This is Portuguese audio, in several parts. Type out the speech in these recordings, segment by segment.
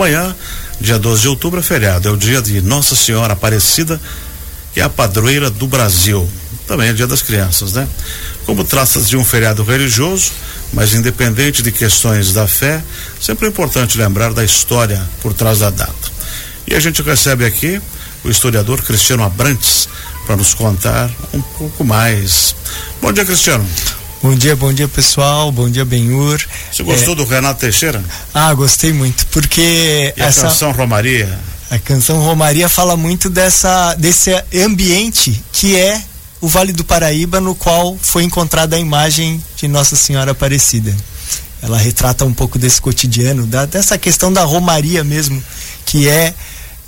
Amanhã, dia 12 de outubro, é feriado, é o dia de Nossa Senhora Aparecida, que é a padroeira do Brasil. Também é dia das crianças, né? Como trata-se de um feriado religioso, mas independente de questões da fé, sempre é importante lembrar da história por trás da data. E a gente recebe aqui o historiador Cristiano Abrantes para nos contar um pouco mais. Bom dia, Cristiano. Bom dia, bom dia pessoal, bom dia Benhur. Você gostou é... do Renato Teixeira? Ah, gostei muito, porque e essa a canção Romaria. A canção Romaria fala muito dessa desse ambiente que é o Vale do Paraíba, no qual foi encontrada a imagem de Nossa Senhora Aparecida. Ela retrata um pouco desse cotidiano, da, dessa questão da Romaria mesmo, que é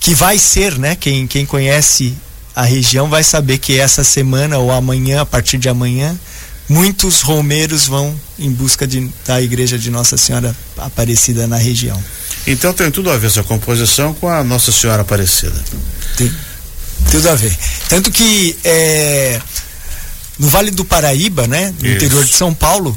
que vai ser, né? Quem, quem conhece a região vai saber que essa semana ou amanhã, a partir de amanhã, muitos romeiros vão em busca de, da igreja de Nossa Senhora Aparecida na região. Então tem tudo a ver essa composição com a Nossa Senhora Aparecida. Tem tudo a ver. Tanto que é, no Vale do Paraíba, né, no Isso. interior de São Paulo,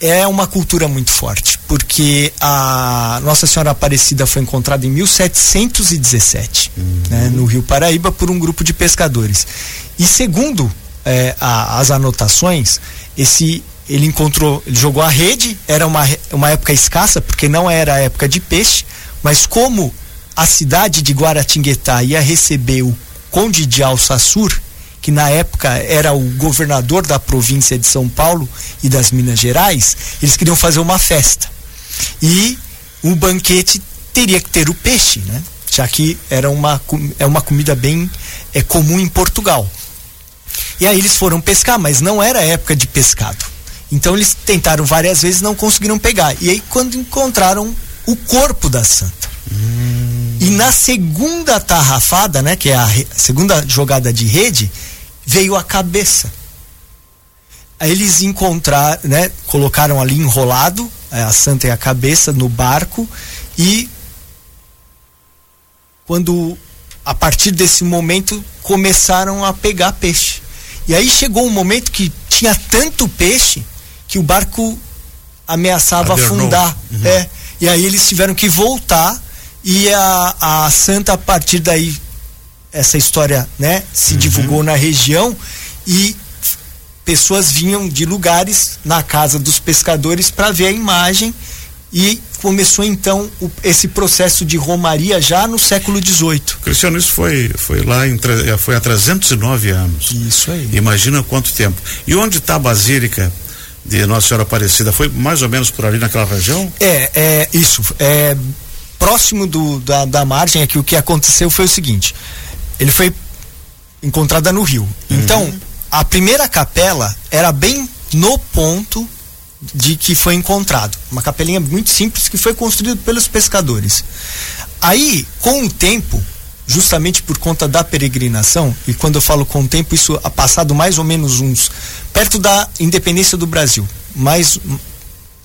é uma cultura muito forte, porque a Nossa Senhora Aparecida foi encontrada em 1717, uhum. né, no Rio Paraíba, por um grupo de pescadores. E segundo é, a, as anotações, esse ele encontrou, ele jogou a rede, era uma, uma época escassa, porque não era a época de peixe, mas como a cidade de Guaratinguetá ia receber o Conde de Alsassur, que na época era o governador da província de São Paulo e das Minas Gerais, eles queriam fazer uma festa. E o banquete teria que ter o peixe, né? Já que era uma, é uma comida bem é, comum em Portugal. E aí eles foram pescar, mas não era época de pescado. Então eles tentaram várias vezes não conseguiram pegar. E aí quando encontraram o corpo da santa. Hum. E na segunda tarrafada, né, que é a segunda jogada de rede, veio a cabeça. Aí eles encontraram, né, colocaram ali enrolado é, a santa e a cabeça no barco e quando a partir desse momento começaram a pegar peixe. E aí chegou um momento que tinha tanto peixe que o barco ameaçava Adernou. afundar. Uhum. É. E aí eles tiveram que voltar e a, a santa a partir daí essa história, né, se uhum. divulgou na região e pessoas vinham de lugares na casa dos pescadores para ver a imagem e começou então o, esse processo de romaria já no século XVIII. Cristiano, isso foi foi lá em foi há 309 anos. Isso aí. Imagina quanto tempo. E onde está a basílica de Nossa Senhora Aparecida? Foi mais ou menos por ali naquela região? É, é isso. É próximo do, da, da margem aqui o que aconteceu foi o seguinte: ele foi encontrada no rio. Uhum. Então, a primeira capela era bem no ponto de que foi encontrado. Uma capelinha muito simples que foi construída pelos pescadores. Aí, com o tempo, justamente por conta da peregrinação, e quando eu falo com o tempo, isso ha passado mais ou menos uns. perto da independência do Brasil, mais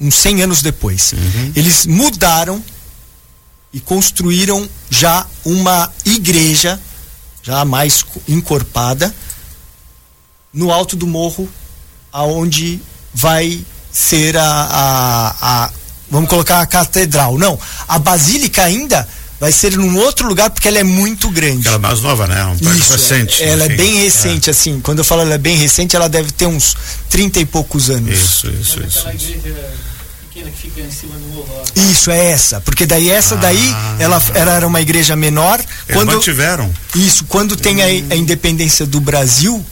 uns 100 anos depois. Uhum. Eles mudaram e construíram já uma igreja já mais encorpada, no alto do morro, aonde vai ser a, a, a, vamos colocar a catedral. Não, a basílica ainda vai ser num outro lugar porque ela é muito grande. Ela é mais nova, né? Um Isso, recente. Ela enfim, é bem recente, é. assim. Quando eu falo ela é bem recente, ela deve ter uns 30 e poucos anos. Isso, isso, isso. isso pequena que fica em cima do morro. Isso, é essa. Porque daí essa ah. daí, ela, ela era uma igreja menor. Eles quando mantiveram. Isso, quando tem hum. a, a independência do Brasil,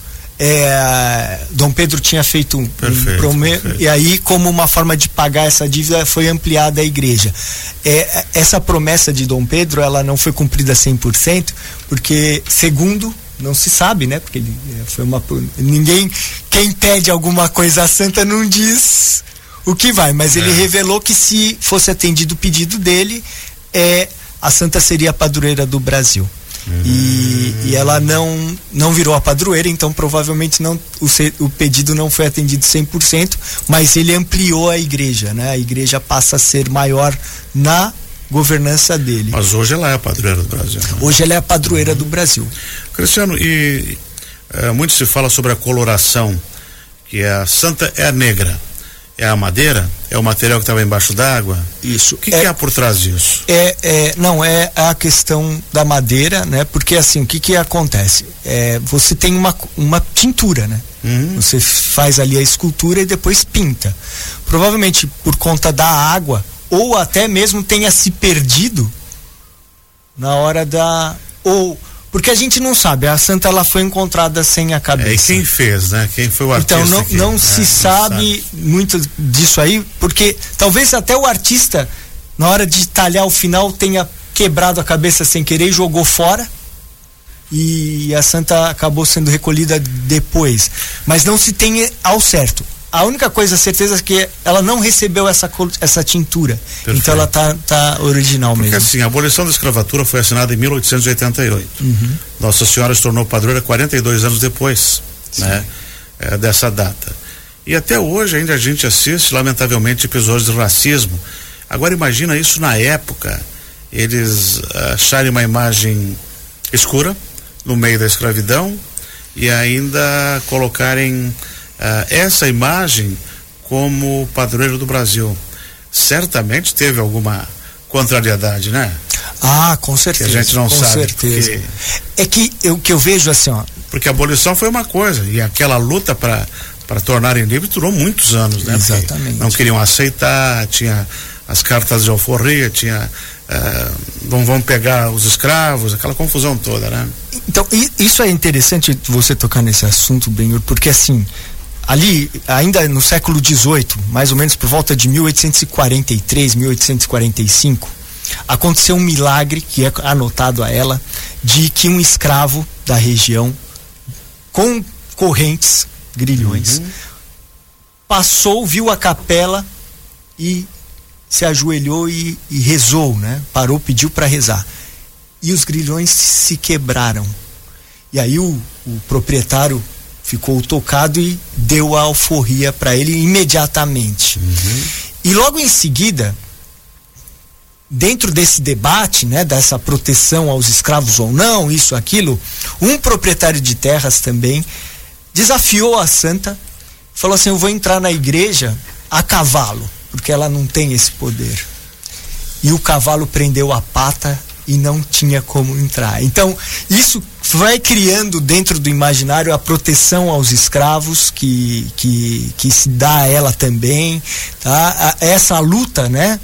é, Dom Pedro tinha feito um, perfeito, um e aí como uma forma de pagar essa dívida foi ampliada a igreja é, essa promessa de Dom Pedro ela não foi cumprida 100% porque segundo não se sabe né porque ele, é, foi uma ninguém quem pede alguma coisa santa não diz o que vai, mas ele é. revelou que se fosse atendido o pedido dele, é, a santa seria a padroeira do Brasil. Uhum. E, e, ela não não virou a padroeira, então provavelmente não o, o pedido não foi atendido 100%, mas ele ampliou a igreja, né? A igreja passa a ser maior na governança dele. Mas hoje ela é a padroeira do Brasil. Né? Hoje ela é a padroeira uhum. do Brasil. Cristiano, e é, muito se fala sobre a coloração, que é a santa é a negra é a madeira? É o material que estava embaixo d'água? Isso. O que, é, que há por trás disso? É, é, não, é a questão da madeira, né? Porque assim, o que que acontece? É, você tem uma, uma tintura, né? Uhum. Você faz ali a escultura e depois pinta. Provavelmente por conta da água, ou até mesmo tenha se perdido na hora da. Ou porque a gente não sabe, a santa ela foi encontrada sem a cabeça. É, e quem fez, né? Quem foi o então, artista? Então não, não que, se sabe, sabe muito disso aí, porque talvez até o artista, na hora de talhar o final, tenha quebrado a cabeça sem querer e jogou fora. E a santa acabou sendo recolhida depois. Mas não se tem ao certo a única coisa certeza é que ela não recebeu essa, essa tintura. Perfeito. Então ela tá, tá original Porque mesmo. assim, a abolição da escravatura foi assinada em 1888. Uhum. Nossa Senhora se tornou padroeira 42 anos depois, né? É, dessa data. E até hoje ainda a gente assiste, lamentavelmente, episódios de racismo. Agora imagina isso na época, eles acharem uma imagem escura no meio da escravidão e ainda colocarem essa imagem como padroeiro do Brasil. Certamente teve alguma contrariedade, né? Ah, com certeza. Que a gente não com sabe. certeza. Porque... É que o que eu vejo assim, ó. Porque a abolição foi uma coisa e aquela luta para para tornarem livre durou muitos anos, né? Exatamente. Porque não queriam aceitar, tinha as cartas de alforria, tinha uh, vão, vão pegar os escravos, aquela confusão toda, né? Então, isso é interessante você tocar nesse assunto, Benhur, porque assim, ali, ainda no século XVIII, mais ou menos por volta de 1843, 1845, aconteceu um milagre, que é anotado a ela, de que um escravo da região, com correntes, grilhões, uhum. passou, viu a capela e se ajoelhou e, e rezou, né? Parou, pediu para rezar. E os grilhões se quebraram. E aí o, o proprietário ficou tocado e deu a alforria para ele imediatamente. Uhum. E logo em seguida, dentro desse debate, né, dessa proteção aos escravos ou não, isso, aquilo, um proprietário de terras também desafiou a santa, falou assim: Eu vou entrar na igreja a cavalo, porque ela não tem esse poder. E o cavalo prendeu a pata e não tinha como entrar. Então, isso vai criando dentro do imaginário a proteção aos escravos que, que, que se dá a ela também, tá? essa luta, né,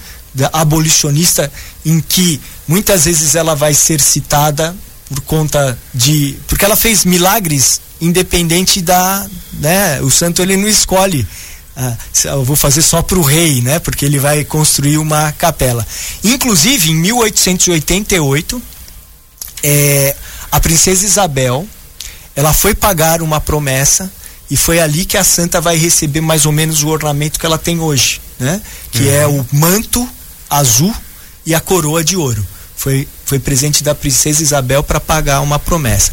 abolicionista em que muitas vezes ela vai ser citada por conta de porque ela fez milagres independente da, né, o santo ele não escolhe ah, eu vou fazer só para o rei, né? Porque ele vai construir uma capela. Inclusive, em 1888, é, a princesa Isabel, ela foi pagar uma promessa e foi ali que a santa vai receber mais ou menos o ornamento que ela tem hoje, né? Que é uhum. é o manto azul e a coroa de ouro. Foi, foi presente da princesa Isabel para pagar uma promessa.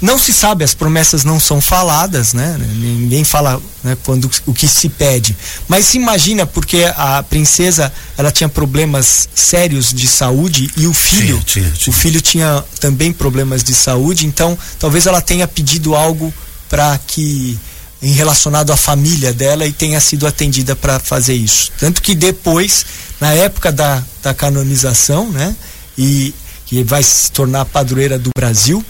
Não se sabe, as promessas não são faladas, né? Ninguém fala né, quando o que se pede. Mas se imagina porque a princesa ela tinha problemas sérios de saúde e o filho, tinha, tinha, tinha. o filho tinha também problemas de saúde. Então, talvez ela tenha pedido algo para que em relacionado à família dela e tenha sido atendida para fazer isso. Tanto que depois, na época da, da canonização, né? E que vai se tornar padroeira do Brasil,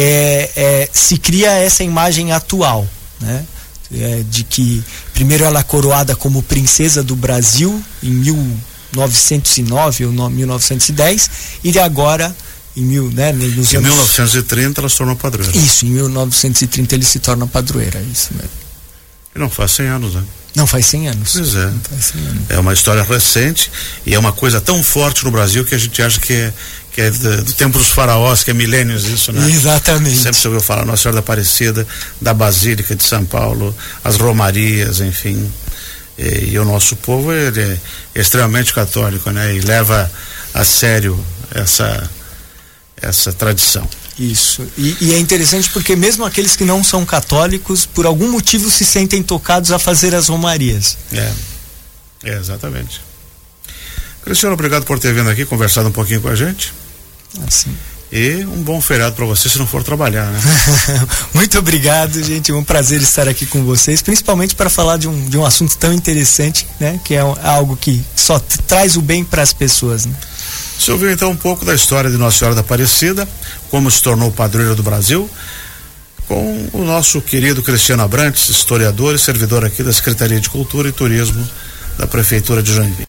é, é, se cria essa imagem atual, né? É, de que primeiro ela é coroada como princesa do Brasil em 1909 ou 1910 e agora em, mil, né, nos em anos... 1930 ela se tornou padroeira. Isso, em 1930 ele se torna padroeira, isso mesmo. E não faz 100 anos, né? Não faz 100 anos. Pois é. É uma história recente e é uma coisa tão forte no Brasil que a gente acha que é, que é do, do tempo dos faraós, que é milênios isso, né? Exatamente. Sempre se ouviu falar Nossa Senhora da Aparecida, da Basílica de São Paulo, as romarias, enfim. E, e o nosso povo ele é extremamente católico, né? E leva a sério essa essa tradição. Isso. E, e, é interessante porque mesmo aqueles que não são católicos, por algum motivo se sentem tocados a fazer as romarias. É. É, exatamente. Cristiano, obrigado por ter vindo aqui, conversado um pouquinho com a gente. Assim. E um bom feriado para você se não for trabalhar, né? Muito obrigado, gente. É um prazer estar aqui com vocês, principalmente para falar de um, de um assunto tão interessante, né? Que é algo que só traz o bem para as pessoas, né? Você ouviu então um pouco da história de Nossa Senhora da Aparecida, como se tornou padroeira do Brasil, com o nosso querido Cristiano Abrantes, historiador e servidor aqui da Secretaria de Cultura e Turismo da Prefeitura de Joinville.